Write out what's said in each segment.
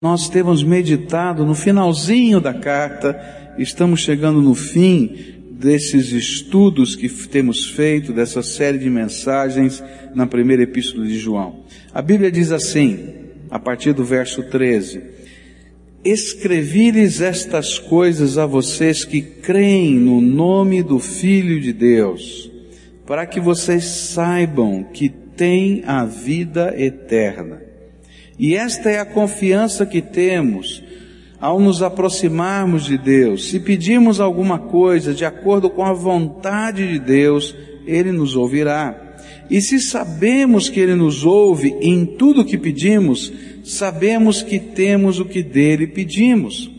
Nós temos meditado no finalzinho da carta, estamos chegando no fim desses estudos que temos feito, dessa série de mensagens na primeira epístola de João. A Bíblia diz assim, a partir do verso 13: Escrevi-lhes estas coisas a vocês que creem no nome do Filho de Deus, para que vocês saibam que têm a vida eterna. E esta é a confiança que temos ao nos aproximarmos de Deus. Se pedirmos alguma coisa de acordo com a vontade de Deus, Ele nos ouvirá. E se sabemos que Ele nos ouve em tudo o que pedimos, sabemos que temos o que dele pedimos.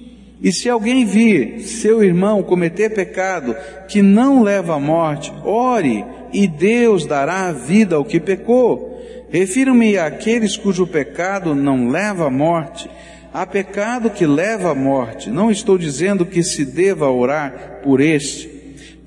E se alguém vir seu irmão cometer pecado que não leva à morte, ore e Deus dará vida ao que pecou. Refiro-me àqueles cujo pecado não leva à morte. Há pecado que leva à morte. Não estou dizendo que se deva orar por este.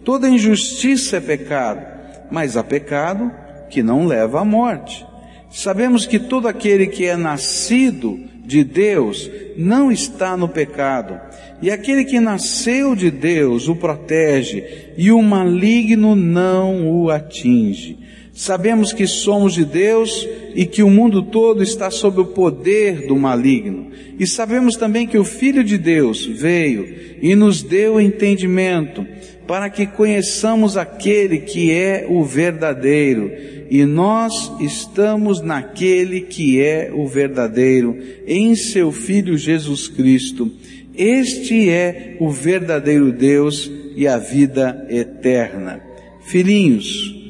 Toda injustiça é pecado, mas há pecado que não leva à morte. Sabemos que todo aquele que é nascido de Deus não está no pecado. E aquele que nasceu de Deus o protege, e o maligno não o atinge. Sabemos que somos de Deus e que o mundo todo está sob o poder do maligno. E sabemos também que o Filho de Deus veio e nos deu entendimento para que conheçamos aquele que é o verdadeiro. E nós estamos naquele que é o verdadeiro, em seu Filho Jesus Cristo. Este é o verdadeiro Deus e a vida eterna. Filhinhos,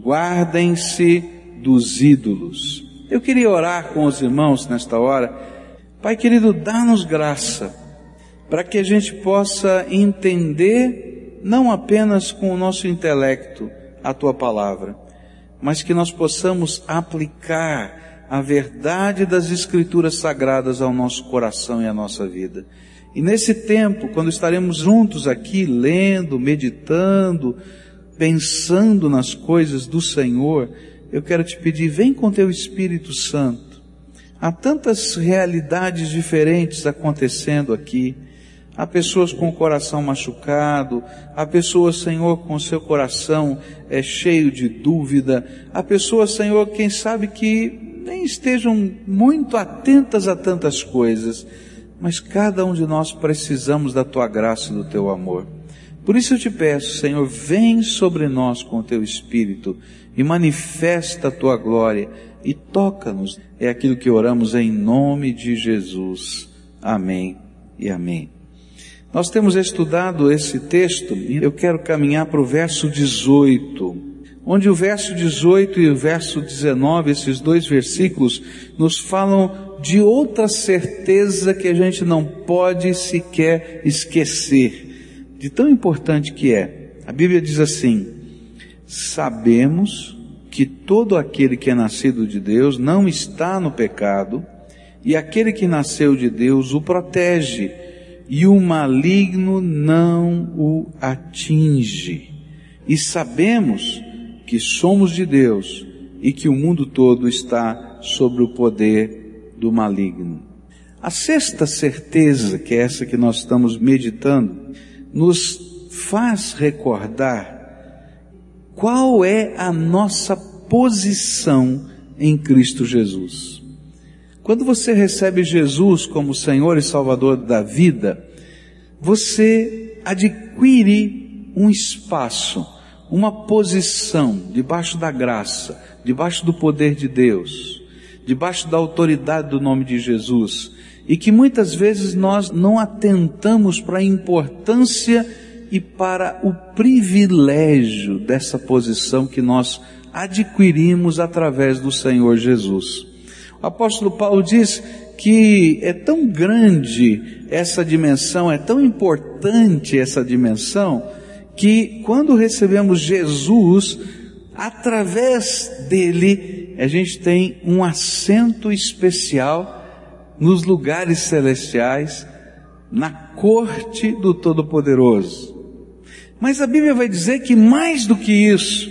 guardem-se dos ídolos. Eu queria orar com os irmãos nesta hora. Pai querido, dá-nos graça para que a gente possa entender, não apenas com o nosso intelecto, a tua palavra, mas que nós possamos aplicar a verdade das Escrituras sagradas ao nosso coração e à nossa vida. E nesse tempo, quando estaremos juntos aqui, lendo, meditando, pensando nas coisas do Senhor, eu quero te pedir, vem com teu Espírito Santo. Há tantas realidades diferentes acontecendo aqui. Há pessoas com o coração machucado, há pessoas, Senhor, com seu coração é cheio de dúvida, há pessoas, Senhor, quem sabe que nem estejam muito atentas a tantas coisas, mas cada um de nós precisamos da tua graça e do teu amor. Por isso eu te peço, Senhor, vem sobre nós com o teu Espírito e manifesta a tua glória e toca-nos. É aquilo que oramos em nome de Jesus. Amém e amém. Nós temos estudado esse texto e eu quero caminhar para o verso 18, onde o verso 18 e o verso 19, esses dois versículos, nos falam de outra certeza que a gente não pode sequer esquecer de tão importante que é. A Bíblia diz assim: Sabemos que todo aquele que é nascido de Deus não está no pecado, e aquele que nasceu de Deus o protege, e o maligno não o atinge. E sabemos que somos de Deus e que o mundo todo está sobre o poder do maligno. A sexta certeza, que é essa que nós estamos meditando, nos faz recordar qual é a nossa posição em Cristo Jesus. Quando você recebe Jesus como Senhor e Salvador da vida, você adquire um espaço, uma posição debaixo da graça, debaixo do poder de Deus, debaixo da autoridade do nome de Jesus e que muitas vezes nós não atentamos para a importância e para o privilégio dessa posição que nós adquirimos através do Senhor Jesus. O apóstolo Paulo diz que é tão grande essa dimensão, é tão importante essa dimensão, que quando recebemos Jesus, através dele, a gente tem um assento especial nos lugares celestiais, na corte do Todo-Poderoso. Mas a Bíblia vai dizer que mais do que isso,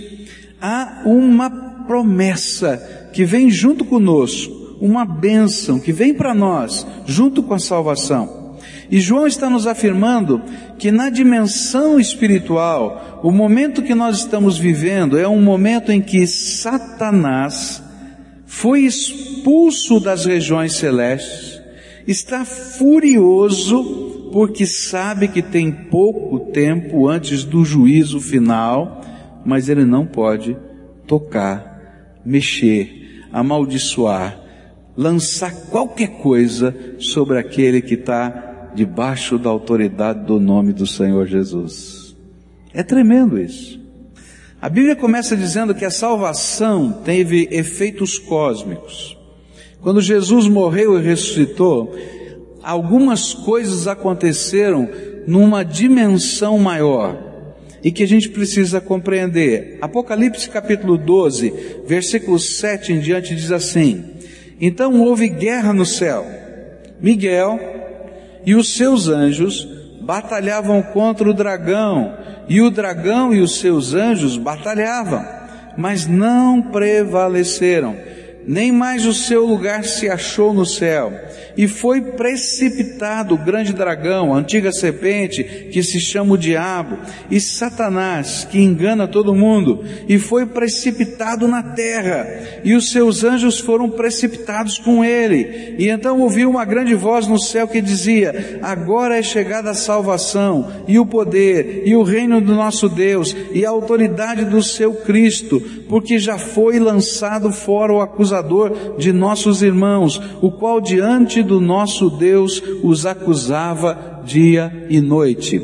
há uma promessa que vem junto conosco, uma bênção que vem para nós, junto com a salvação. E João está nos afirmando que na dimensão espiritual, o momento que nós estamos vivendo é um momento em que Satanás foi expulso das regiões celestes, está furioso porque sabe que tem pouco tempo antes do juízo final, mas ele não pode tocar, mexer, amaldiçoar, lançar qualquer coisa sobre aquele que está debaixo da autoridade do nome do Senhor Jesus. É tremendo isso. A Bíblia começa dizendo que a salvação teve efeitos cósmicos. Quando Jesus morreu e ressuscitou, algumas coisas aconteceram numa dimensão maior e que a gente precisa compreender. Apocalipse capítulo 12, versículo 7 em diante diz assim: Então houve guerra no céu. Miguel e os seus anjos batalhavam contra o dragão e o dragão e os seus anjos batalhavam, mas não prevaleceram. Nem mais o seu lugar se achou no céu. E foi precipitado o grande dragão, a antiga serpente, que se chama o diabo, e Satanás, que engana todo mundo, e foi precipitado na terra, e os seus anjos foram precipitados com ele. E então ouviu uma grande voz no céu que dizia: Agora é chegada a salvação, e o poder, e o reino do nosso Deus, e a autoridade do seu Cristo, porque já foi lançado fora o acusador de nossos irmãos, o qual diante do nosso Deus os acusava dia e noite.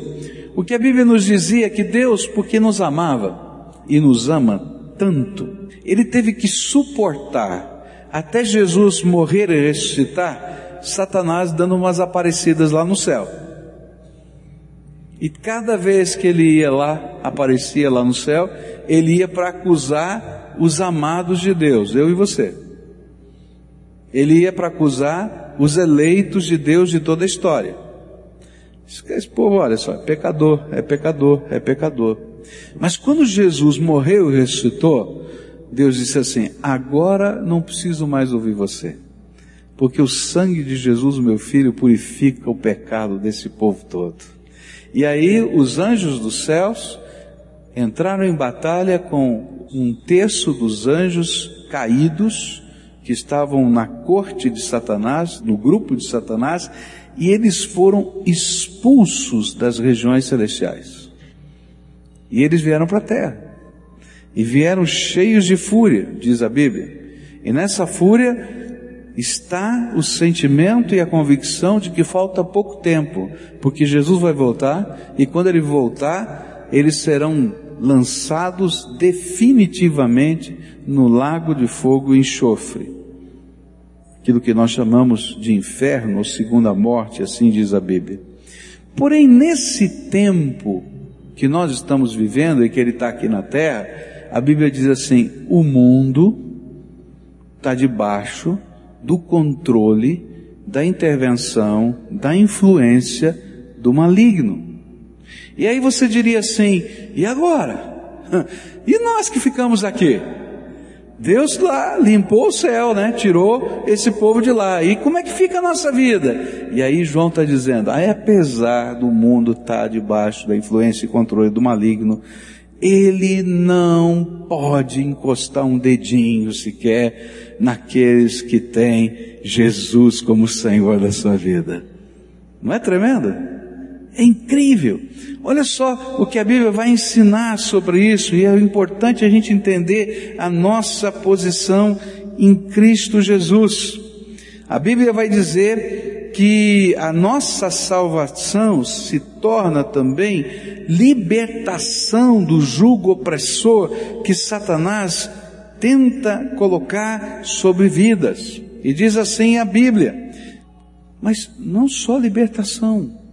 O que a Bíblia nos dizia é que Deus, porque nos amava e nos ama tanto, Ele teve que suportar até Jesus morrer e ressuscitar, Satanás dando umas aparecidas lá no céu. E cada vez que ele ia lá, aparecia lá no céu, ele ia para acusar os amados de Deus, eu e você. Ele ia para acusar os eleitos de Deus de toda a história. Esse povo, olha só, é pecador, é pecador, é pecador. Mas quando Jesus morreu e ressuscitou, Deus disse assim: agora não preciso mais ouvir você, porque o sangue de Jesus, meu filho, purifica o pecado desse povo todo. E aí os anjos dos céus entraram em batalha com um terço dos anjos caídos, que estavam na corte de Satanás, no grupo de Satanás, e eles foram expulsos das regiões celestiais. E eles vieram para a terra. E vieram cheios de fúria, diz a Bíblia. E nessa fúria está o sentimento e a convicção de que falta pouco tempo, porque Jesus vai voltar, e quando ele voltar, eles serão lançados definitivamente no lago de fogo e enxofre aquilo que nós chamamos de inferno ou segunda morte, assim diz a Bíblia. Porém, nesse tempo que nós estamos vivendo e que ele está aqui na terra, a Bíblia diz assim: o mundo está debaixo do controle, da intervenção, da influência do maligno. E aí você diria assim: e agora? E nós que ficamos aqui? Deus lá limpou o céu, né? Tirou esse povo de lá. E como é que fica a nossa vida? E aí João está dizendo, ah, apesar do mundo estar tá debaixo da influência e controle do maligno, ele não pode encostar um dedinho sequer naqueles que têm Jesus como Senhor da sua vida. Não é tremendo? É incrível. Olha só o que a Bíblia vai ensinar sobre isso, e é importante a gente entender a nossa posição em Cristo Jesus. A Bíblia vai dizer que a nossa salvação se torna também libertação do jugo opressor que Satanás tenta colocar sobre vidas. E diz assim a Bíblia. Mas não só libertação,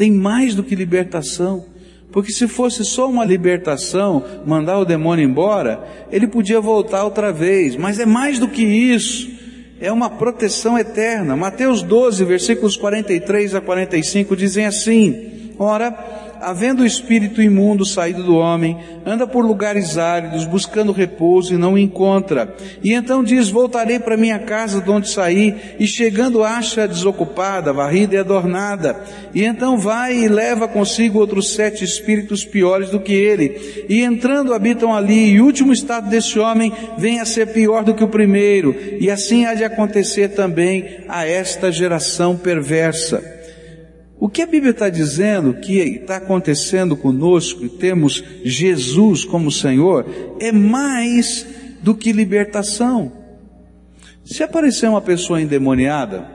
tem mais do que libertação. Porque se fosse só uma libertação, mandar o demônio embora, ele podia voltar outra vez. Mas é mais do que isso. É uma proteção eterna. Mateus 12, versículos 43 a 45 dizem assim: Ora, havendo o espírito imundo saído do homem, anda por lugares áridos, buscando repouso e não o encontra. E então diz: Voltarei para minha casa de onde saí, e chegando acha desocupada, varrida e adornada. E então vai e leva consigo outros sete espíritos piores do que ele. E entrando habitam ali, e o último estado desse homem vem a ser pior do que o primeiro. E assim há de acontecer também a esta geração perversa. O que a Bíblia está dizendo que está acontecendo conosco e temos Jesus como Senhor é mais do que libertação. Se aparecer uma pessoa endemoniada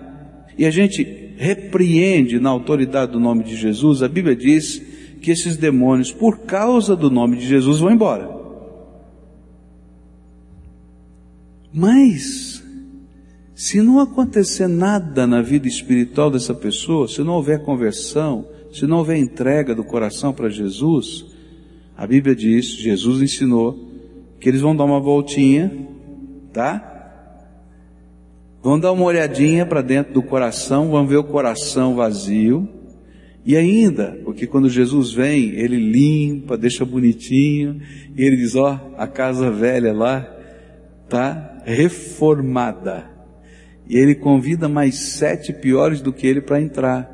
e a gente repreende na autoridade do nome de Jesus, a Bíblia diz que esses demônios, por causa do nome de Jesus, vão embora. Mas se não acontecer nada na vida espiritual dessa pessoa, se não houver conversão, se não houver entrega do coração para Jesus, a Bíblia diz, Jesus ensinou, que eles vão dar uma voltinha, tá? Vão dar uma olhadinha para dentro do coração, vão ver o coração vazio, e ainda, porque quando Jesus vem, ele limpa, deixa bonitinho, e ele diz, ó, a casa velha lá tá reformada e ele convida mais sete piores do que ele para entrar.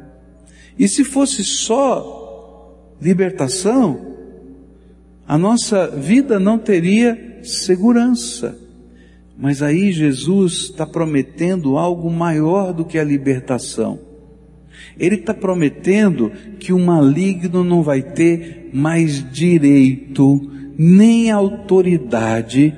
E se fosse só libertação, a nossa vida não teria segurança. Mas aí Jesus está prometendo algo maior do que a libertação. Ele está prometendo que o maligno não vai ter mais direito nem autoridade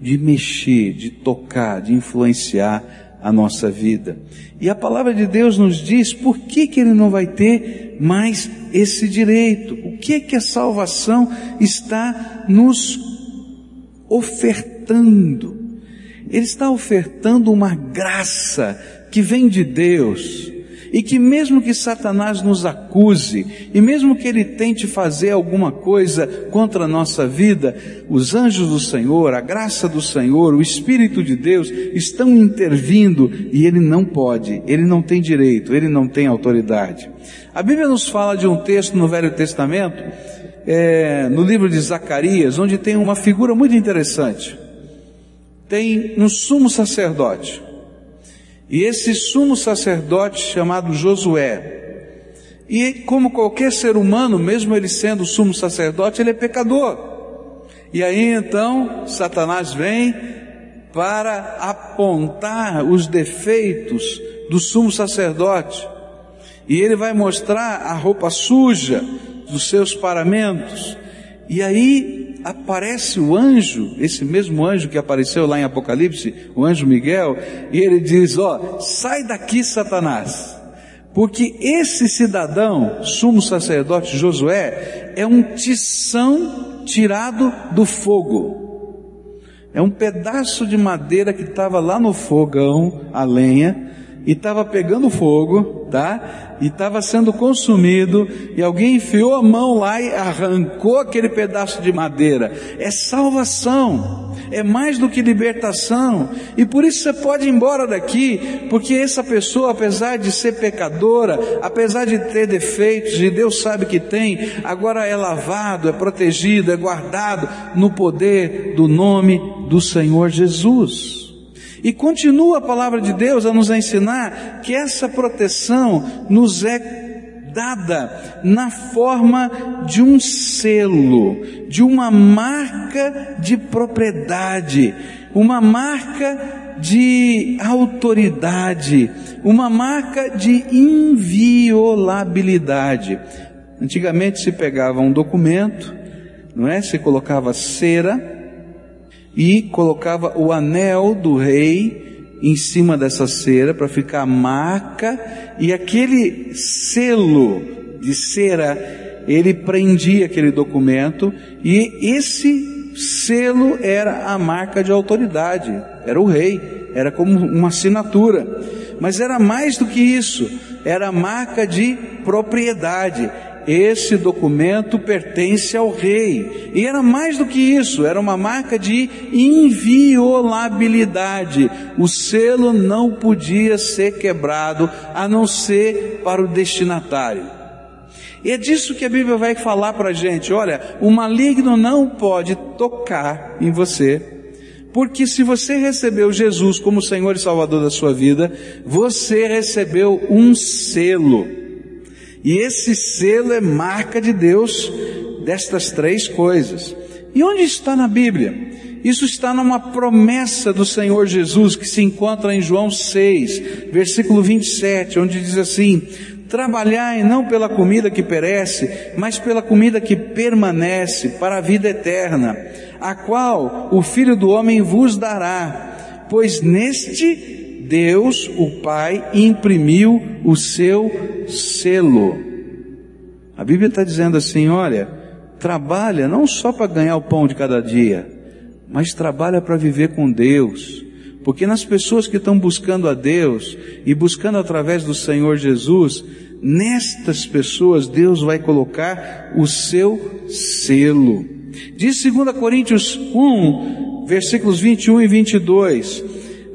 de mexer, de tocar, de influenciar a nossa vida. E a palavra de Deus nos diz por que, que ele não vai ter mais esse direito. O que que a salvação está nos ofertando? Ele está ofertando uma graça que vem de Deus e que mesmo que Satanás nos acuse, e mesmo que ele tente fazer alguma coisa contra a nossa vida, os anjos do Senhor, a graça do Senhor, o Espírito de Deus estão intervindo e ele não pode, ele não tem direito, ele não tem autoridade. A Bíblia nos fala de um texto no Velho Testamento, é, no livro de Zacarias, onde tem uma figura muito interessante. Tem um sumo sacerdote. E esse sumo sacerdote chamado Josué, e como qualquer ser humano, mesmo ele sendo sumo sacerdote, ele é pecador. E aí então Satanás vem para apontar os defeitos do sumo sacerdote. E ele vai mostrar a roupa suja dos seus paramentos. E aí aparece o anjo, esse mesmo anjo que apareceu lá em Apocalipse, o anjo Miguel, e ele diz: Ó, sai daqui, Satanás, porque esse cidadão, sumo sacerdote Josué, é um tição tirado do fogo. É um pedaço de madeira que estava lá no fogão, a lenha, e estava pegando fogo, tá? E estava sendo consumido, e alguém enfiou a mão lá e arrancou aquele pedaço de madeira. É salvação, é mais do que libertação, e por isso você pode ir embora daqui, porque essa pessoa, apesar de ser pecadora, apesar de ter defeitos, e Deus sabe que tem, agora é lavado, é protegido, é guardado no poder do nome do Senhor Jesus. E continua a palavra de Deus a nos ensinar que essa proteção nos é dada na forma de um selo, de uma marca de propriedade, uma marca de autoridade, uma marca de inviolabilidade. Antigamente se pegava um documento, não é? Se colocava cera, e colocava o anel do rei em cima dessa cera para ficar a marca e aquele selo de cera ele prendia aquele documento e esse selo era a marca de autoridade, era o rei, era como uma assinatura. Mas era mais do que isso, era a marca de propriedade esse documento pertence ao rei. E era mais do que isso, era uma marca de inviolabilidade. O selo não podia ser quebrado a não ser para o destinatário. E é disso que a Bíblia vai falar para a gente. Olha, o maligno não pode tocar em você, porque se você recebeu Jesus como Senhor e Salvador da sua vida, você recebeu um selo. E esse selo é marca de Deus destas três coisas. E onde está na Bíblia? Isso está numa promessa do Senhor Jesus que se encontra em João 6, versículo 27, onde diz assim: Trabalhai não pela comida que perece, mas pela comida que permanece para a vida eterna, a qual o Filho do Homem vos dará, pois neste Deus, o Pai, imprimiu o seu selo. A Bíblia está dizendo assim: olha, trabalha não só para ganhar o pão de cada dia, mas trabalha para viver com Deus. Porque nas pessoas que estão buscando a Deus e buscando através do Senhor Jesus, nestas pessoas Deus vai colocar o seu selo. Diz 2 Coríntios 1, versículos 21 e 22.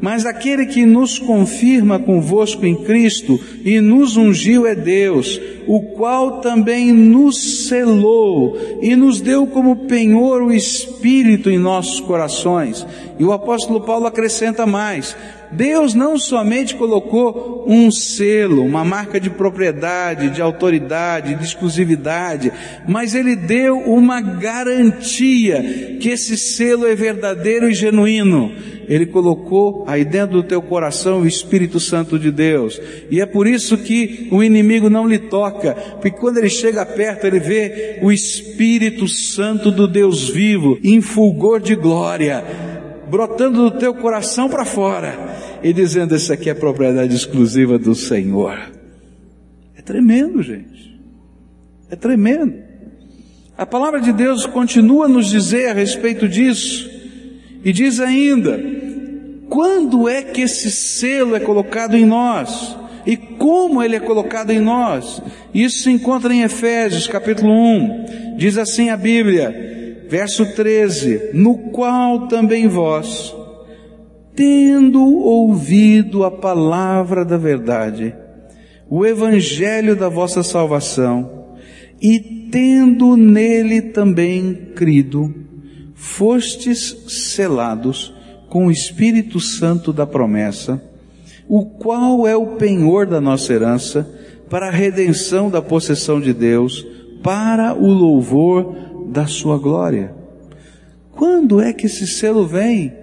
Mas aquele que nos confirma convosco em Cristo e nos ungiu é Deus, o qual também nos selou e nos deu como penhor o Espírito em nossos corações. E o apóstolo Paulo acrescenta mais: Deus não somente colocou um selo, uma marca de propriedade, de autoridade, de exclusividade, mas Ele deu uma garantia que esse selo é verdadeiro e genuíno. Ele colocou aí dentro do teu coração o Espírito Santo de Deus. E é por isso que o inimigo não lhe toca, porque quando ele chega perto, ele vê o Espírito Santo do Deus vivo em fulgor de glória, brotando do teu coração para fora e dizendo: Isso aqui é propriedade exclusiva do Senhor. É tremendo, gente. É tremendo. A palavra de Deus continua a nos dizer a respeito disso, e diz ainda: quando é que esse selo é colocado em nós? E como ele é colocado em nós? Isso se encontra em Efésios capítulo 1. Diz assim a Bíblia, verso 13: No qual também vós, tendo ouvido a palavra da verdade, o evangelho da vossa salvação, e tendo nele também crido, fostes selados com o Espírito Santo da promessa, o qual é o penhor da nossa herança, para a redenção da possessão de Deus, para o louvor da sua glória. Quando é que esse selo vem?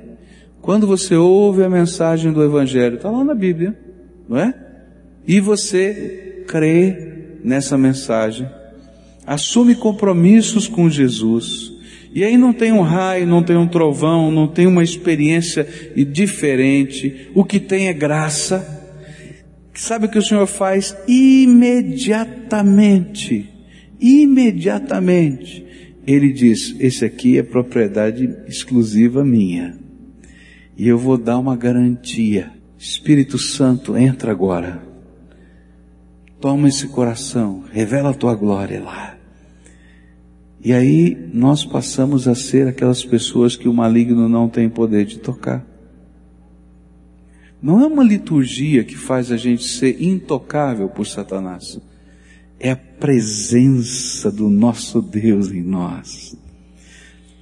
Quando você ouve a mensagem do Evangelho, está lá na Bíblia, não é? E você crê nessa mensagem, assume compromissos com Jesus, e aí não tem um raio, não tem um trovão, não tem uma experiência diferente, o que tem é graça. Sabe o que o Senhor faz? Imediatamente, imediatamente, Ele diz: Esse aqui é propriedade exclusiva minha. E eu vou dar uma garantia. Espírito Santo, entra agora. Toma esse coração, revela a tua glória lá. E aí nós passamos a ser aquelas pessoas que o maligno não tem poder de tocar. Não é uma liturgia que faz a gente ser intocável por Satanás. É a presença do nosso Deus em nós.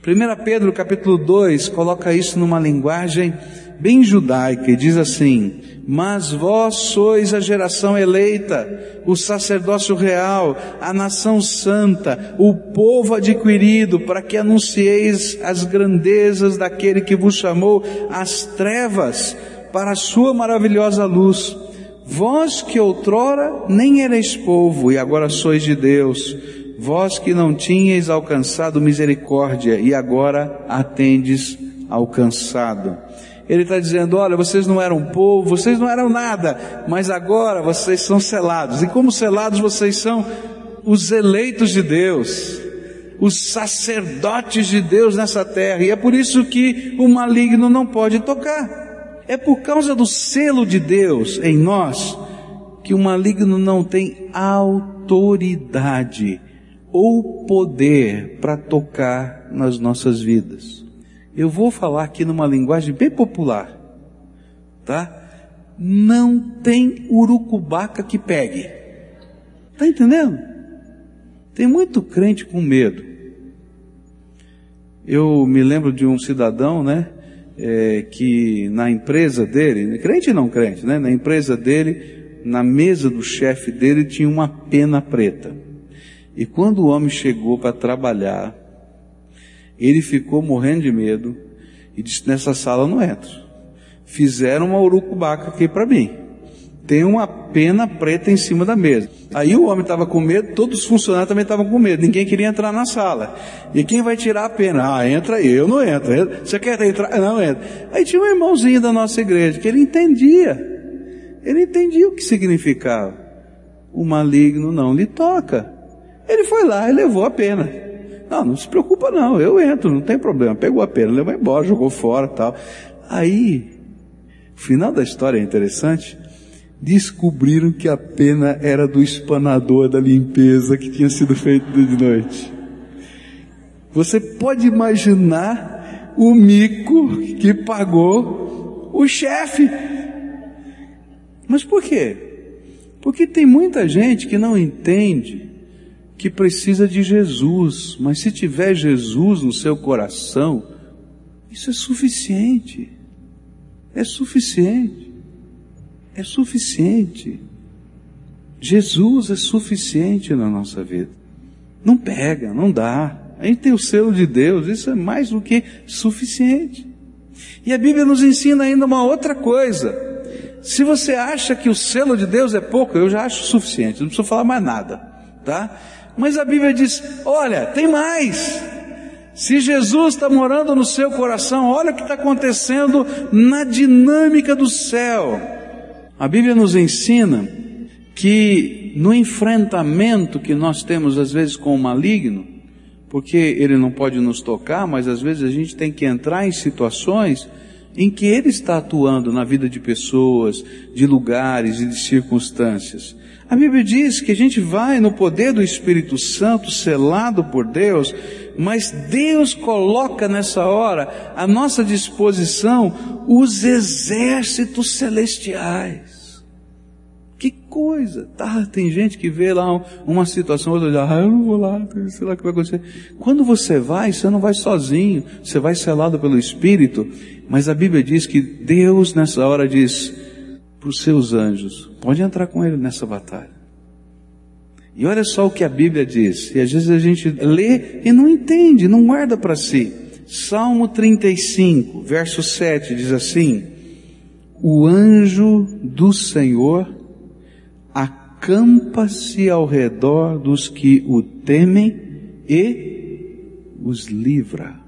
1 Pedro capítulo 2 coloca isso numa linguagem bem judaica e diz assim: Mas vós sois a geração eleita, o sacerdócio real, a nação santa, o povo adquirido, para que anuncieis as grandezas daquele que vos chamou às trevas para a sua maravilhosa luz. Vós que outrora nem erais povo e agora sois de Deus vós que não tinhais alcançado misericórdia e agora a tendes alcançado. Ele está dizendo: olha, vocês não eram povo, vocês não eram nada, mas agora vocês são selados. E como selados vocês são os eleitos de Deus, os sacerdotes de Deus nessa terra. E é por isso que o maligno não pode tocar. É por causa do selo de Deus em nós que o maligno não tem autoridade ou poder para tocar nas nossas vidas. Eu vou falar aqui numa linguagem bem popular, tá? Não tem urucubaca que pegue. Tá entendendo? Tem muito crente com medo. Eu me lembro de um cidadão, né, é, que na empresa dele, crente não crente, né, na empresa dele, na mesa do chefe dele tinha uma pena preta. E quando o homem chegou para trabalhar, ele ficou morrendo de medo e disse: Nessa sala eu não entro. Fizeram uma urucubaca aqui para mim. Tem uma pena preta em cima da mesa. Aí o homem estava com medo, todos os funcionários também estavam com medo, ninguém queria entrar na sala. E quem vai tirar a pena? Ah, entra aí, eu não entro. Você quer entrar? Não, entra. Aí tinha um irmãozinho da nossa igreja que ele entendia. Ele entendia o que significava. O maligno não lhe toca. Ele foi lá e levou a pena. Não, não se preocupa não, eu entro, não tem problema. Pegou a pena, levou embora, jogou fora tal. Aí, o final da história é interessante. Descobriram que a pena era do espanador da limpeza que tinha sido feito de noite. Você pode imaginar o mico que pagou o chefe. Mas por quê? Porque tem muita gente que não entende que precisa de Jesus, mas se tiver Jesus no seu coração, isso é suficiente. É suficiente. É suficiente. Jesus é suficiente na nossa vida. Não pega, não dá. A gente tem o selo de Deus, isso é mais do que suficiente. E a Bíblia nos ensina ainda uma outra coisa. Se você acha que o selo de Deus é pouco, eu já acho suficiente, não preciso falar mais nada, tá? Mas a Bíblia diz: olha, tem mais. Se Jesus está morando no seu coração, olha o que está acontecendo na dinâmica do céu. A Bíblia nos ensina que no enfrentamento que nós temos às vezes com o maligno, porque ele não pode nos tocar, mas às vezes a gente tem que entrar em situações em que ele está atuando na vida de pessoas, de lugares e de circunstâncias. A Bíblia diz que a gente vai no poder do Espírito Santo, selado por Deus, mas Deus coloca nessa hora à nossa disposição os exércitos celestiais. Que coisa! Tá, tem gente que vê lá uma situação, outra diz, ah, eu não vou lá, sei lá o que vai acontecer. Quando você vai, você não vai sozinho, você vai selado pelo Espírito, mas a Bíblia diz que Deus nessa hora diz, para os seus anjos. Pode entrar com ele nessa batalha. E olha só o que a Bíblia diz. E às vezes a gente lê e não entende, não guarda para si. Salmo 35, verso 7 diz assim: O anjo do Senhor acampa-se ao redor dos que o temem e os livra.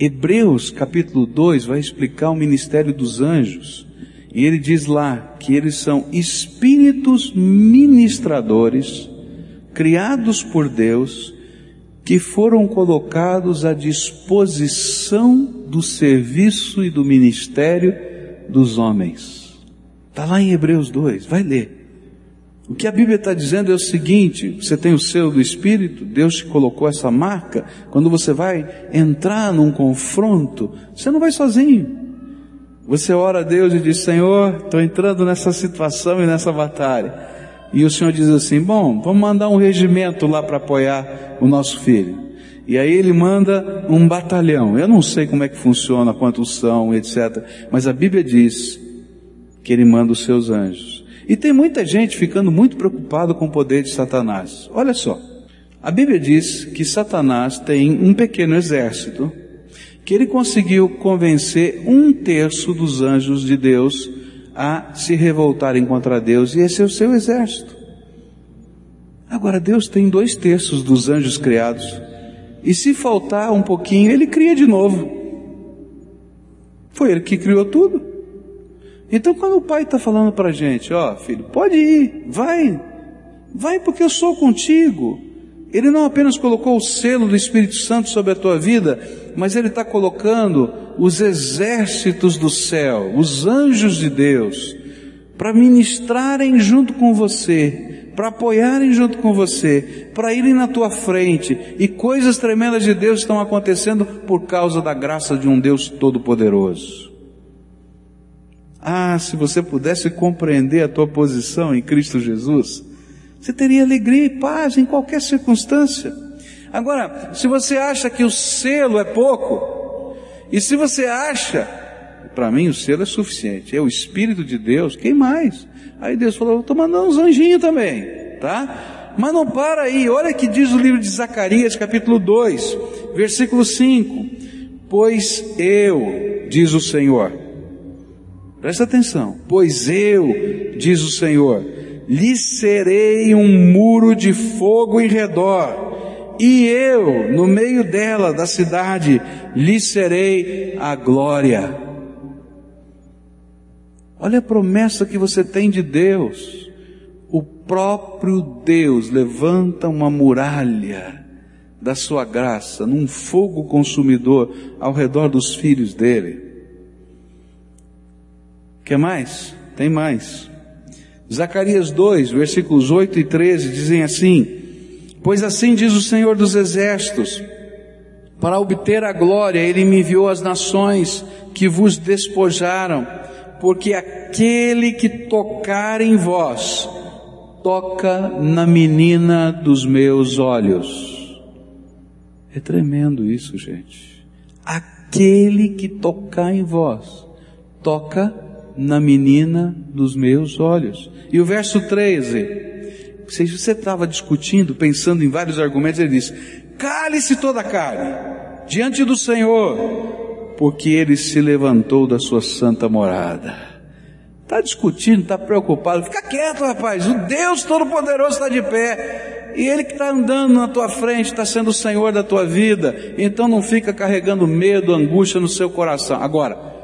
Hebreus capítulo 2 vai explicar o ministério dos anjos. E ele diz lá que eles são espíritos ministradores, criados por Deus, que foram colocados à disposição do serviço e do ministério dos homens. Está lá em Hebreus 2, vai ler. O que a Bíblia está dizendo é o seguinte: você tem o selo do Espírito, Deus te colocou essa marca. Quando você vai entrar num confronto, você não vai sozinho. Você ora a Deus e diz: Senhor, estou entrando nessa situação e nessa batalha. E o Senhor diz assim: Bom, vamos mandar um regimento lá para apoiar o nosso filho. E aí ele manda um batalhão. Eu não sei como é que funciona, quantos são, etc. Mas a Bíblia diz que ele manda os seus anjos. E tem muita gente ficando muito preocupado com o poder de Satanás. Olha só. A Bíblia diz que Satanás tem um pequeno exército que ele conseguiu convencer um terço dos anjos de Deus a se revoltarem contra Deus, e esse é o seu exército. Agora, Deus tem dois terços dos anjos criados, e se faltar um pouquinho, ele cria de novo. Foi ele que criou tudo. Então, quando o pai está falando para a gente, ó, filho, pode ir, vai, vai porque eu sou contigo. Ele não apenas colocou o selo do Espírito Santo sobre a tua vida, mas Ele está colocando os exércitos do céu, os anjos de Deus, para ministrarem junto com você, para apoiarem junto com você, para irem na tua frente, e coisas tremendas de Deus estão acontecendo por causa da graça de um Deus todo-poderoso. Ah, se você pudesse compreender a tua posição em Cristo Jesus, Você teria alegria e paz em qualquer circunstância. Agora, se você acha que o selo é pouco, e se você acha, para mim o selo é suficiente, é o Espírito de Deus, quem mais? Aí Deus falou, estou mandando uns anjinhos também, tá? Mas não para aí, olha que diz o livro de Zacarias, capítulo 2, versículo 5: Pois eu, diz o Senhor, presta atenção, pois eu, diz o Senhor, lhe serei um muro de fogo em redor, e eu, no meio dela, da cidade, lhe serei a glória. Olha a promessa que você tem de Deus. O próprio Deus levanta uma muralha da sua graça, num fogo consumidor ao redor dos filhos dele. Quer mais? Tem mais. Zacarias 2, versículos 8 e 13 dizem assim: Pois assim diz o Senhor dos Exércitos, para obter a glória, Ele me enviou as nações que vos despojaram, porque aquele que tocar em vós, toca na menina dos meus olhos. É tremendo isso, gente. Aquele que tocar em vós, toca na menina dos meus olhos. E o verso 13, se você estava discutindo, pensando em vários argumentos, ele diz: Cale-se toda a carne diante do Senhor, porque ele se levantou da sua santa morada. Está discutindo, está preocupado, fica quieto, rapaz. O Deus Todo-Poderoso está de pé. E Ele que está andando na tua frente, está sendo o Senhor da tua vida. Então não fica carregando medo, angústia no seu coração. Agora,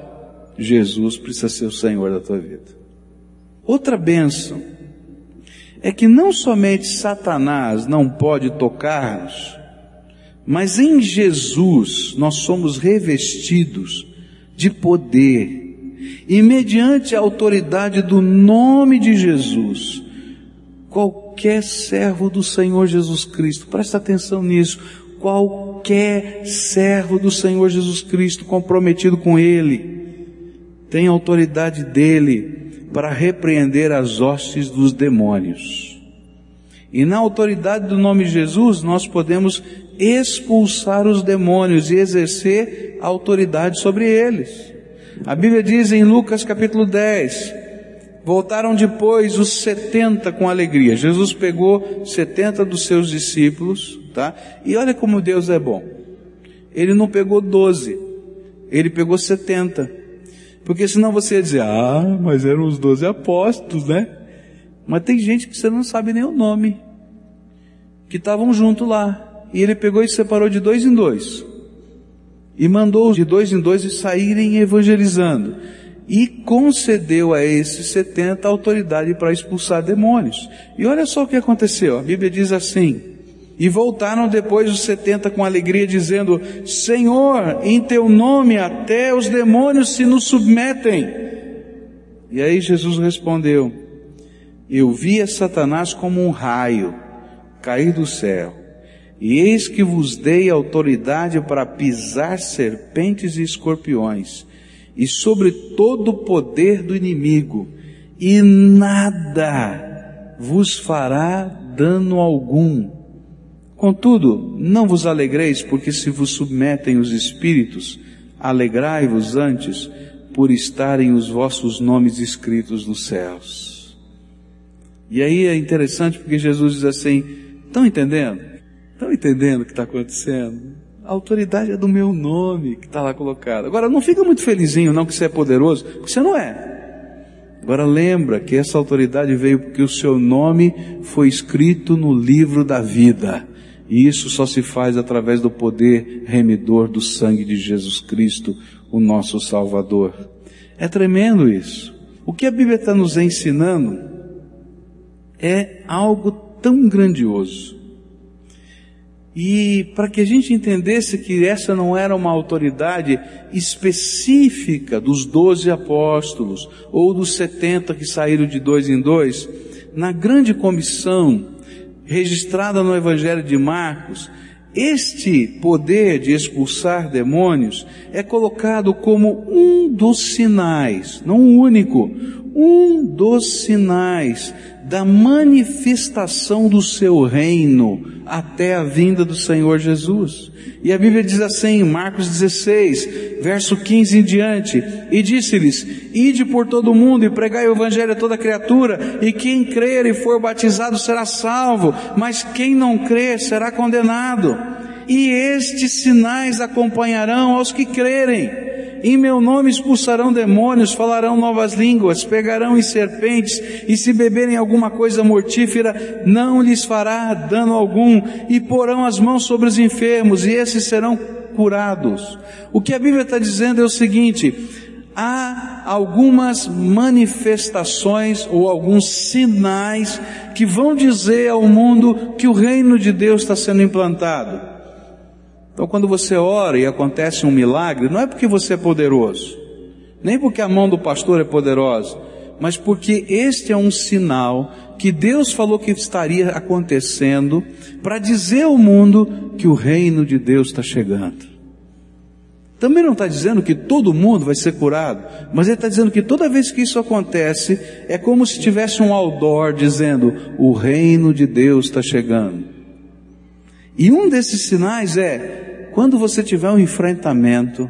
Jesus precisa ser o Senhor da tua vida. Outra bênção é que não somente Satanás não pode tocar-nos, mas em Jesus nós somos revestidos de poder e mediante a autoridade do nome de Jesus, qualquer servo do Senhor Jesus Cristo, presta atenção nisso, qualquer servo do Senhor Jesus Cristo comprometido com Ele, tem autoridade dele para repreender as hostes dos demônios. E na autoridade do nome de Jesus, nós podemos expulsar os demônios e exercer autoridade sobre eles. A Bíblia diz em Lucas capítulo 10, voltaram depois os 70 com alegria. Jesus pegou 70 dos seus discípulos, tá? E olha como Deus é bom. Ele não pegou 12, ele pegou 70. Porque senão você ia dizer, ah, mas eram os 12 apóstolos, né? Mas tem gente que você não sabe nem o nome, que estavam junto lá. E ele pegou e separou de dois em dois e mandou de dois em dois saírem evangelizando. E concedeu a esses setenta autoridade para expulsar demônios. E olha só o que aconteceu. A Bíblia diz assim: E voltaram depois os setenta com alegria, dizendo: Senhor, em teu nome até os demônios se nos submetem. E aí Jesus respondeu: Eu via Satanás como um raio cair do céu. E eis que vos dei autoridade para pisar serpentes e escorpiões, e sobre todo o poder do inimigo, e nada vos fará dano algum. Contudo, não vos alegreis, porque se vos submetem os espíritos, alegrai-vos antes por estarem os vossos nomes escritos nos céus. E aí é interessante porque Jesus diz assim: estão entendendo? Estão entendendo o que está acontecendo? A autoridade é do meu nome que está lá colocado. Agora, não fica muito felizinho não que você é poderoso, porque você não é. Agora lembra que essa autoridade veio porque o seu nome foi escrito no livro da vida. E isso só se faz através do poder remidor do sangue de Jesus Cristo, o nosso Salvador. É tremendo isso. O que a Bíblia está nos ensinando é algo tão grandioso. E para que a gente entendesse que essa não era uma autoridade específica dos doze apóstolos ou dos setenta que saíram de dois em dois, na grande comissão registrada no Evangelho de Marcos, este poder de expulsar demônios é colocado como um dos sinais, não o único, um dos sinais da manifestação do seu reino até a vinda do Senhor Jesus. E a Bíblia diz assim, em Marcos 16, verso 15 em diante, e disse-lhes, ide por todo o mundo e pregai o evangelho a toda criatura, e quem crer e for batizado será salvo, mas quem não crer será condenado. E estes sinais acompanharão aos que crerem em meu nome expulsarão demônios, falarão novas línguas, pegarão em serpentes, e se beberem alguma coisa mortífera, não lhes fará dano algum, e porão as mãos sobre os enfermos, e esses serão curados. O que a Bíblia está dizendo é o seguinte, há algumas manifestações ou alguns sinais que vão dizer ao mundo que o reino de Deus está sendo implantado. Então, quando você ora e acontece um milagre, não é porque você é poderoso, nem porque a mão do pastor é poderosa, mas porque este é um sinal que Deus falou que estaria acontecendo para dizer ao mundo que o reino de Deus está chegando. Também não está dizendo que todo mundo vai ser curado, mas ele está dizendo que toda vez que isso acontece, é como se tivesse um outdoor dizendo: o reino de Deus está chegando. E um desses sinais é quando você tiver um enfrentamento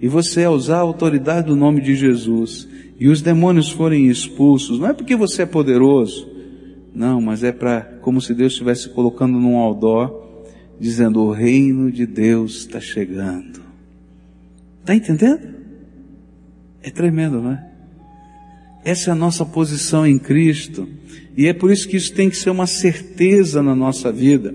e você usar a autoridade do nome de Jesus e os demônios forem expulsos, não é porque você é poderoso, não, mas é para como se Deus estivesse colocando num outdoor, dizendo: o reino de Deus está chegando. Está entendendo? É tremendo, não é? Essa é a nossa posição em Cristo. E é por isso que isso tem que ser uma certeza na nossa vida.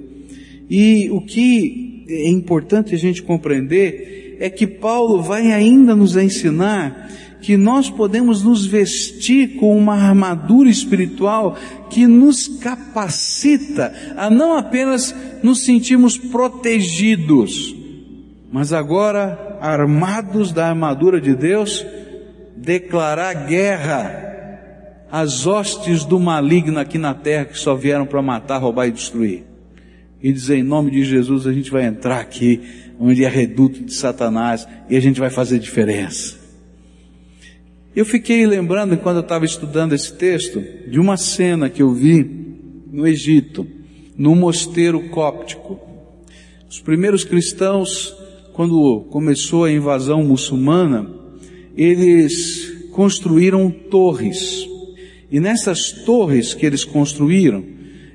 E o que é importante a gente compreender é que Paulo vai ainda nos ensinar que nós podemos nos vestir com uma armadura espiritual que nos capacita a não apenas nos sentirmos protegidos, mas agora armados da armadura de Deus, declarar guerra às hostes do maligno aqui na terra que só vieram para matar, roubar e destruir e dizer em nome de Jesus a gente vai entrar aqui onde é reduto de Satanás e a gente vai fazer diferença. Eu fiquei lembrando enquanto eu estava estudando esse texto de uma cena que eu vi no Egito, num mosteiro cóptico. Os primeiros cristãos, quando começou a invasão muçulmana, eles construíram torres. E nessas torres que eles construíram,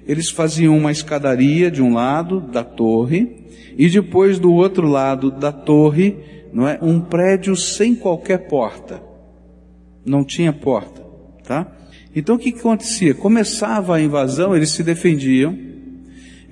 eles faziam uma escadaria de um lado da torre e depois do outro lado da torre, não é, um prédio sem qualquer porta. Não tinha porta, tá? Então o que, que acontecia? Começava a invasão, eles se defendiam.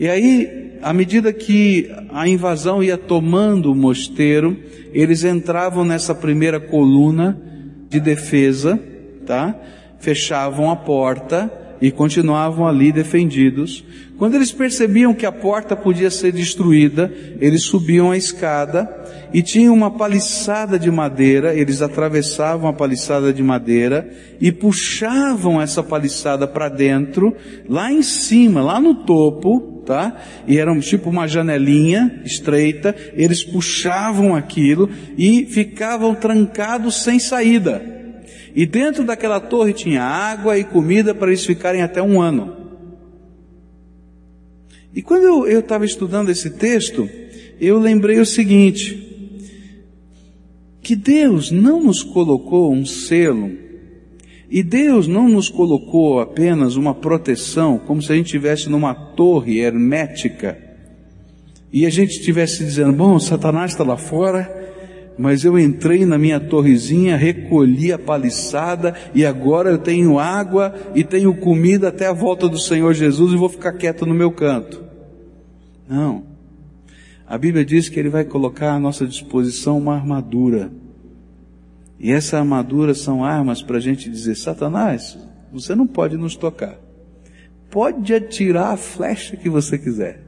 E aí, à medida que a invasão ia tomando o mosteiro, eles entravam nessa primeira coluna de defesa, tá? Fechavam a porta e continuavam ali defendidos. Quando eles percebiam que a porta podia ser destruída, eles subiam a escada e tinham uma paliçada de madeira, eles atravessavam a paliçada de madeira e puxavam essa paliçada para dentro, lá em cima, lá no topo, tá? E era tipo uma janelinha estreita, eles puxavam aquilo e ficavam trancados sem saída. E dentro daquela torre tinha água e comida para eles ficarem até um ano. E quando eu estava estudando esse texto, eu lembrei o seguinte, que Deus não nos colocou um selo, e Deus não nos colocou apenas uma proteção, como se a gente estivesse numa torre hermética, e a gente estivesse dizendo, bom, Satanás está lá fora, mas eu entrei na minha torrezinha, recolhi a paliçada e agora eu tenho água e tenho comida até a volta do Senhor Jesus e vou ficar quieto no meu canto. Não. A Bíblia diz que Ele vai colocar à nossa disposição uma armadura. E essa armadura são armas para a gente dizer: Satanás, você não pode nos tocar. Pode atirar a flecha que você quiser.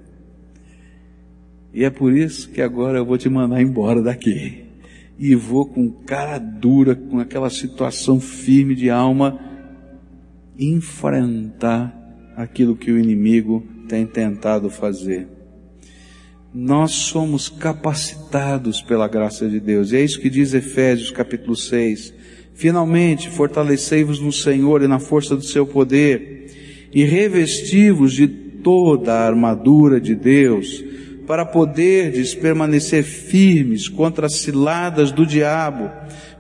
E é por isso que agora eu vou te mandar embora daqui e vou com cara dura, com aquela situação firme de alma, enfrentar aquilo que o inimigo tem tentado fazer. Nós somos capacitados pela graça de Deus, e é isso que diz Efésios capítulo 6, Finalmente, fortalecei-vos no Senhor e na força do seu poder, e revesti-vos de toda a armadura de Deus, para poderdes permanecer firmes contra as ciladas do diabo,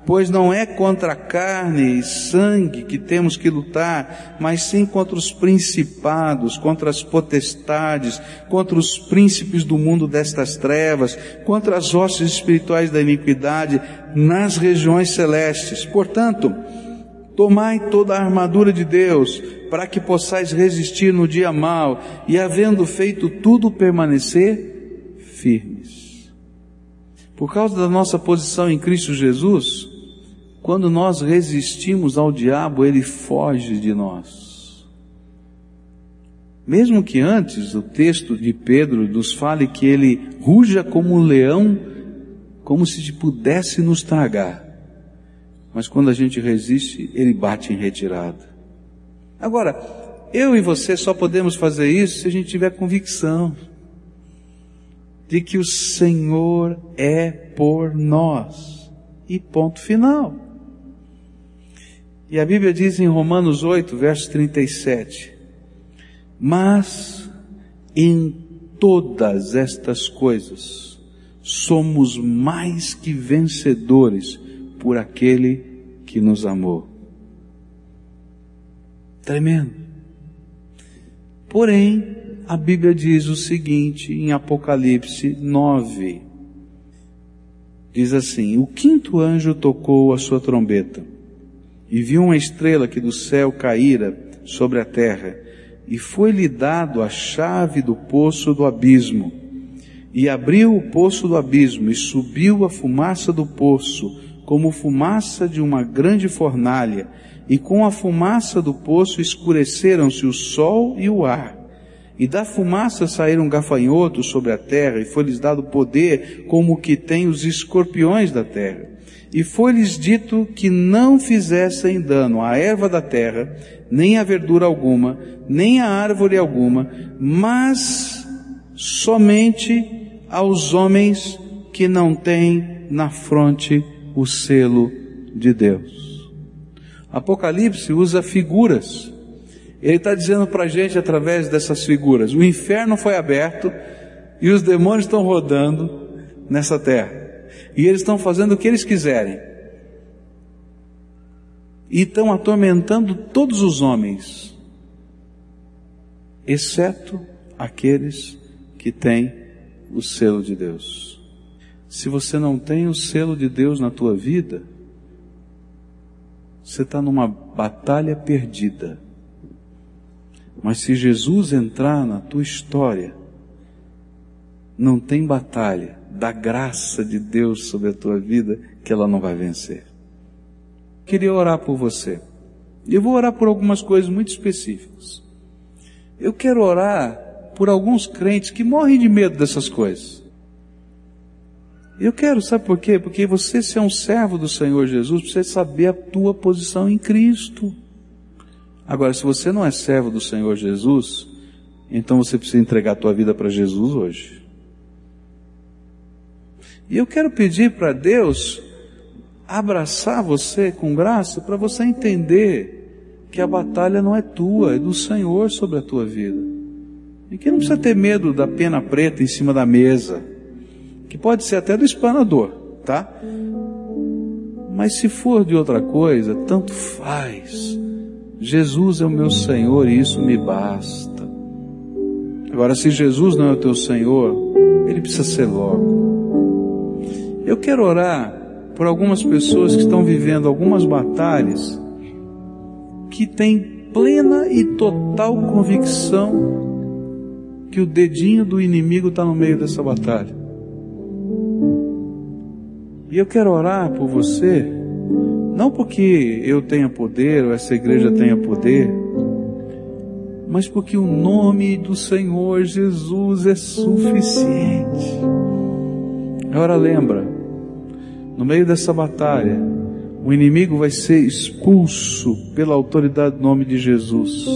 pois não é contra carne e sangue que temos que lutar, mas sim contra os principados, contra as potestades, contra os príncipes do mundo destas trevas, contra as hostes espirituais da iniquidade nas regiões celestes. Portanto, tomai toda a armadura de Deus, para que possais resistir no dia mau e havendo feito tudo permanecer firmes. Por causa da nossa posição em Cristo Jesus, quando nós resistimos ao diabo, ele foge de nós. Mesmo que antes o texto de Pedro nos fale que ele ruja como um leão, como se pudesse nos tragar. Mas quando a gente resiste, ele bate em retirada. Agora, eu e você só podemos fazer isso se a gente tiver convicção de que o Senhor é por nós. E ponto final. E a Bíblia diz em Romanos 8, verso 37, mas em todas estas coisas somos mais que vencedores por aquele que nos amou. Tremendo. Porém, a Bíblia diz o seguinte em Apocalipse 9. Diz assim: O quinto anjo tocou a sua trombeta e viu uma estrela que do céu caíra sobre a terra, e foi-lhe dado a chave do poço do abismo. E abriu o poço do abismo, e subiu a fumaça do poço, como fumaça de uma grande fornalha, e com a fumaça do poço escureceram-se o sol e o ar. E da fumaça saíram gafanhotos sobre a terra, e foi-lhes dado poder como o que tem os escorpiões da terra. E foi-lhes dito que não fizessem dano à erva da terra, nem à verdura alguma, nem à árvore alguma, mas somente aos homens que não têm na fronte o selo de Deus. Apocalipse usa figuras. Ele está dizendo para a gente através dessas figuras: o inferno foi aberto e os demônios estão rodando nessa terra. E eles estão fazendo o que eles quiserem. E estão atormentando todos os homens, exceto aqueles que têm o selo de Deus. Se você não tem o selo de Deus na tua vida, você está numa batalha perdida. Mas se Jesus entrar na tua história, não tem batalha da graça de Deus sobre a tua vida que ela não vai vencer. Queria orar por você. Eu vou orar por algumas coisas muito específicas. Eu quero orar por alguns crentes que morrem de medo dessas coisas. Eu quero, sabe por quê? Porque você, se é um servo do Senhor Jesus, precisa saber a tua posição em Cristo. Agora, se você não é servo do Senhor Jesus, então você precisa entregar a tua vida para Jesus hoje. E eu quero pedir para Deus abraçar você com graça para você entender que a batalha não é tua, é do Senhor sobre a tua vida. E que não precisa ter medo da pena preta em cima da mesa, que pode ser até do espanador, tá? Mas se for de outra coisa, tanto faz. Jesus é o meu Senhor e isso me basta. Agora, se Jesus não é o teu Senhor, ele precisa ser logo. Eu quero orar por algumas pessoas que estão vivendo algumas batalhas que têm plena e total convicção que o dedinho do inimigo está no meio dessa batalha. E eu quero orar por você, não porque eu tenha poder ou essa igreja tenha poder, mas porque o nome do Senhor Jesus é suficiente. Agora lembra, no meio dessa batalha, o inimigo vai ser expulso pela autoridade do nome de Jesus.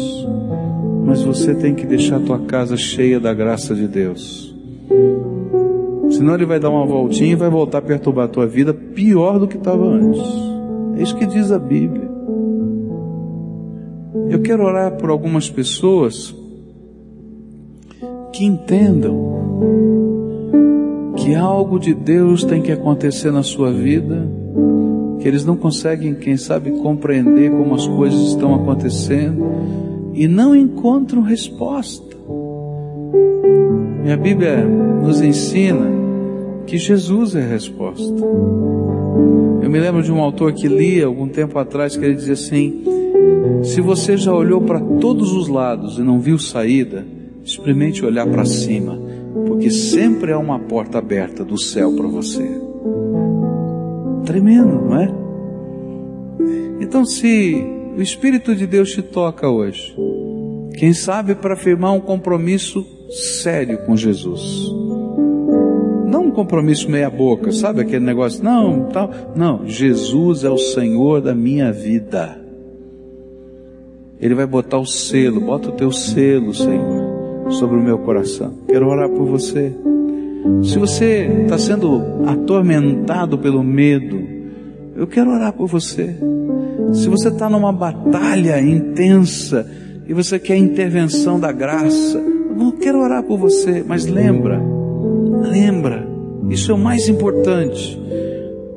Mas você tem que deixar a tua casa cheia da graça de Deus. Senão ele vai dar uma voltinha e vai voltar a perturbar a tua vida pior do que estava antes. É isso que diz a Bíblia. Eu quero orar por algumas pessoas que entendam que algo de Deus tem que acontecer na sua vida, que eles não conseguem, quem sabe, compreender como as coisas estão acontecendo e não encontram resposta. E a Bíblia nos ensina que Jesus é a resposta. Eu me lembro de um autor que lia algum tempo atrás que ele dizia assim: se você já olhou para todos os lados e não viu saída, experimente olhar para cima, porque sempre há uma porta aberta do céu para você. Tremendo, não é? Então, se o Espírito de Deus te toca hoje, quem sabe para firmar um compromisso sério com Jesus. Compromisso meia boca, sabe aquele negócio? Não, tal. Não, Jesus é o Senhor da minha vida. Ele vai botar o selo, bota o teu selo, Senhor, sobre o meu coração. Quero orar por você. Se você está sendo atormentado pelo medo, eu quero orar por você. Se você está numa batalha intensa e você quer intervenção da graça, eu quero orar por você, mas lembra, lembra, isso é o mais importante.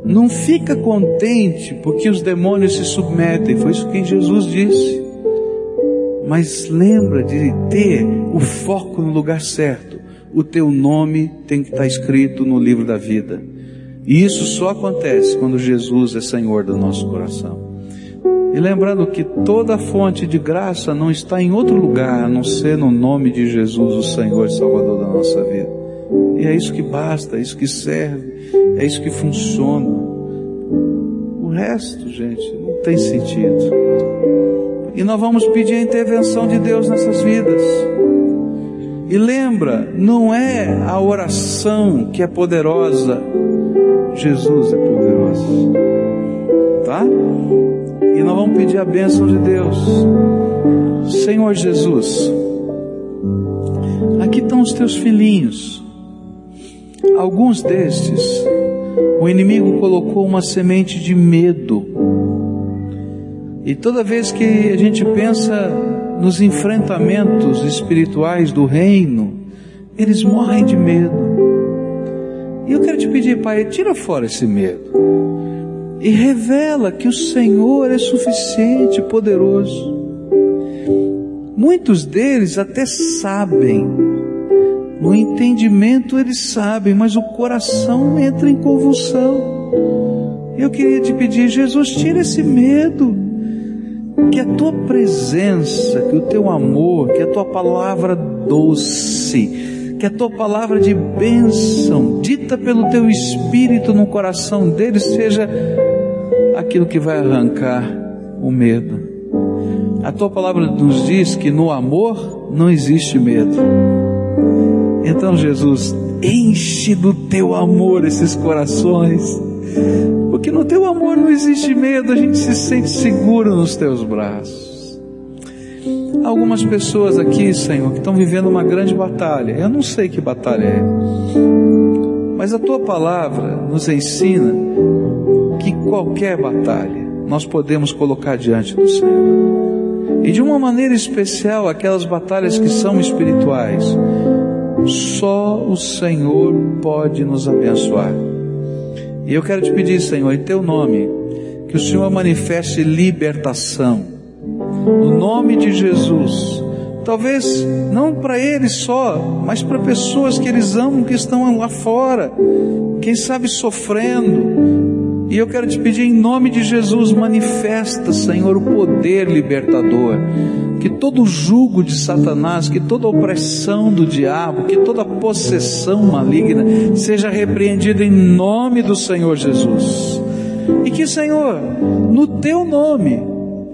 Não fica contente porque os demônios se submetem, foi isso que Jesus disse mas lembra de ter o foco no lugar certo. O teu nome tem que estar escrito no livro da vida. E isso só acontece quando Jesus é Senhor do nosso coração. E lembrando que toda fonte de graça não está em outro lugar a não ser no nome de Jesus, o Senhor e Salvador da nossa vida. E é isso que basta, é isso que serve, é isso que funciona. O resto, gente, não tem sentido. E nós vamos pedir a intervenção de Deus nessas vidas. E lembra, não é a oração que é poderosa, Jesus é poderoso. Tá? E nós vamos pedir a bênção de Deus. Senhor Jesus, aqui estão os teus filhinhos. Alguns destes, o inimigo colocou uma semente de medo e toda vez que a gente pensa nos enfrentamentos espirituais do reino, eles morrem de medo. E eu quero te pedir, Pai, tira fora esse medo e revela que o Senhor é suficiente, poderoso. Muitos deles até sabem, no entendimento eles sabem, mas o coração entra em convulsão. Eu queria te pedir, Jesus, tira esse medo que a tua presença, que o teu amor, que a tua palavra doce, que a tua palavra de bênção, dita pelo teu espírito no coração deles, seja aquilo que vai arrancar o medo. A tua palavra nos diz que no amor não existe medo. Então, Jesus, enche do teu amor esses corações porque no teu amor não existe medo, a gente se sente seguro nos teus braços. Algumas pessoas aqui, Senhor, que estão vivendo uma grande batalha. Eu não sei que batalha é. Mas a tua palavra nos ensina que qualquer batalha nós podemos colocar diante do Senhor. E de uma maneira especial, aquelas batalhas que são espirituais, só o Senhor pode nos abençoar. E eu quero te pedir, Senhor, em teu nome, que o Senhor manifeste libertação. No nome de Jesus. Talvez não para eles só, mas para pessoas que eles amam que estão lá fora, quem sabe sofrendo. E eu quero te pedir em nome de Jesus, manifesta, Senhor, o poder libertador que todo jugo de Satanás, que toda opressão do diabo, que toda possessão maligna seja repreendida em nome do Senhor Jesus. E que, Senhor, no teu nome,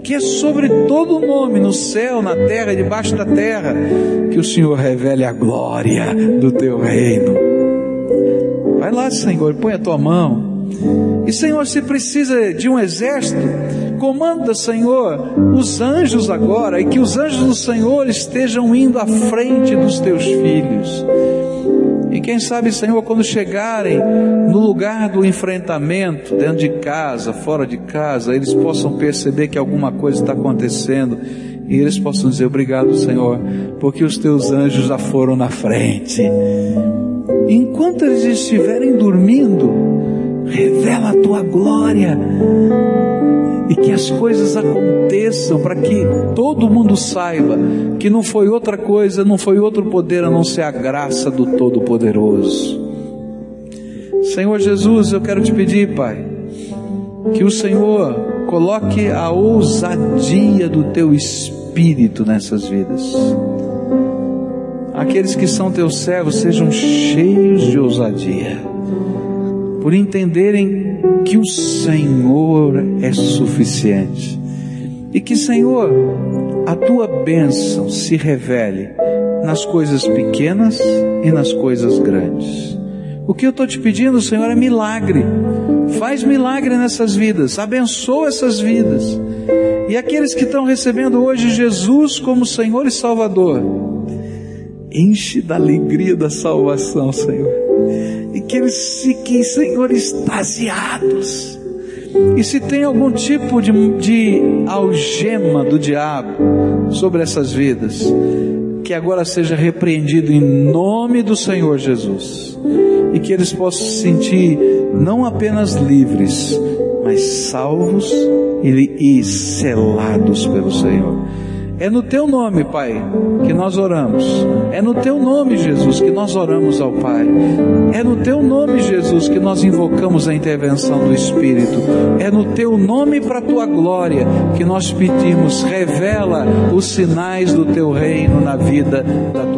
que é sobre todo nome, no céu, na terra, debaixo da terra, que o Senhor revele a glória do teu reino. Vai lá, Senhor, põe a tua mão. E Senhor, se precisa de um exército, Comanda, Senhor, os anjos agora e que os anjos do Senhor estejam indo à frente dos teus filhos. E quem sabe, Senhor, quando chegarem no lugar do enfrentamento, dentro de casa, fora de casa, eles possam perceber que alguma coisa está acontecendo e eles possam dizer obrigado, Senhor, porque os teus anjos já foram na frente. Enquanto eles estiverem dormindo, revela a tua glória e que as coisas aconteçam para que todo mundo saiba que não foi outra coisa, não foi outro poder a não ser a graça do Todo-Poderoso. Senhor Jesus, eu quero te pedir, Pai, que o Senhor coloque a ousadia do teu espírito nessas vidas. Aqueles que são teus servos sejam cheios de ousadia, por entenderem que o Senhor é suficiente e que, Senhor, a tua bênção se revele nas coisas pequenas e nas coisas grandes. O que eu estou te pedindo, Senhor, é milagre. Faz milagre nessas vidas, abençoa essas vidas. E aqueles que estão recebendo hoje Jesus como Senhor e Salvador, enche da alegria da salvação, Senhor e que eles fiquem, Senhor, extasiados. E se tem algum tipo de, de algema do diabo sobre essas vidas, que agora seja repreendido em nome do Senhor Jesus. E que eles possam se sentir não apenas livres, mas salvos e, e selados pelo Senhor. É no teu nome, Pai, que nós oramos. É no teu nome, Jesus, que nós oramos ao Pai. É no teu nome, Jesus, que nós invocamos a intervenção do Espírito. É no teu nome para a tua glória que nós pedimos, revela os sinais do teu reino na vida da tua.